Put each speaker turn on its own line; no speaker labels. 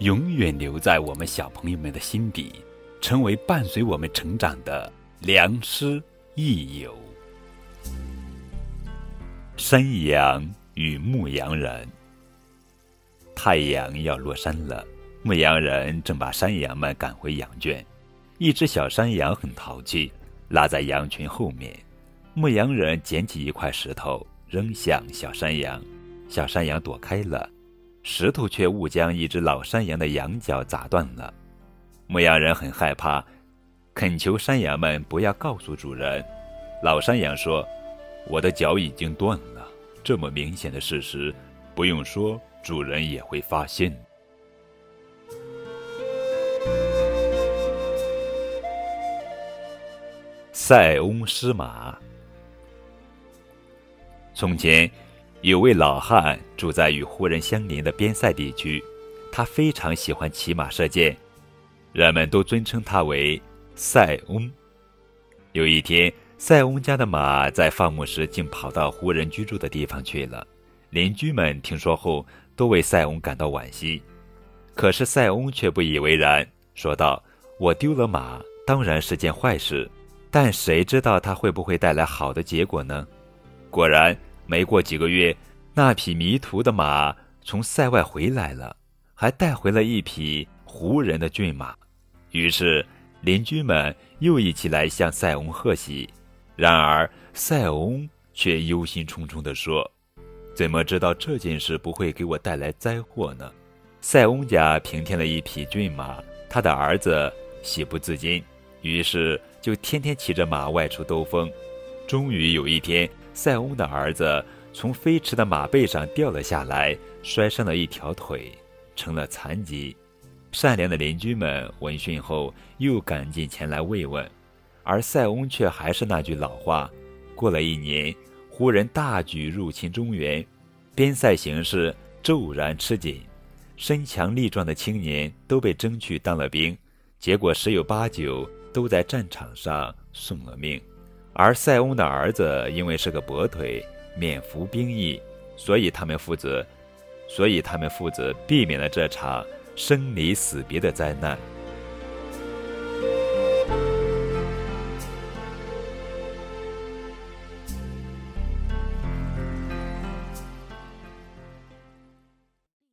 永远留在我们小朋友们的心底，成为伴随我们成长的良师益友。山羊与牧羊人。太阳要落山了，牧羊人正把山羊们赶回羊圈。一只小山羊很淘气，拉在羊群后面。牧羊人捡起一块石头扔向小山羊，小山羊躲开了。石头却误将一只老山羊的羊角砸断了，牧羊人很害怕，恳求山羊们不要告诉主人。老山羊说：“我的脚已经断了，这么明显的事实，不用说，主人也会发现。”塞翁失马。从前。有位老汉住在与胡人相邻的边塞地区，他非常喜欢骑马射箭，人们都尊称他为塞翁。有一天，塞翁家的马在放牧时竟跑到胡人居住的地方去了，邻居们听说后都为塞翁感到惋惜。可是塞翁却不以为然，说道：“我丢了马，当然是件坏事，但谁知道它会不会带来好的结果呢？”果然。没过几个月，那匹迷途的马从塞外回来了，还带回了一匹胡人的骏马。于是邻居们又一起来向塞翁贺喜。然而塞翁却忧心忡忡地说：“怎么知道这件事不会给我带来灾祸呢？”塞翁家平添了一匹骏马，他的儿子喜不自禁，于是就天天骑着马外出兜风。终于有一天。塞翁的儿子从飞驰的马背上掉了下来，摔伤了一条腿，成了残疾。善良的邻居们闻讯后，又赶紧前来慰问，而塞翁却还是那句老话。过了一年，胡人大举入侵中原，边塞形势骤然吃紧，身强力壮的青年都被征去当了兵，结果十有八九都在战场上送了命。而塞翁的儿子因为是个跛腿，免服兵役，所以他们父子，所以他们父子避免了这场生离死别的灾难。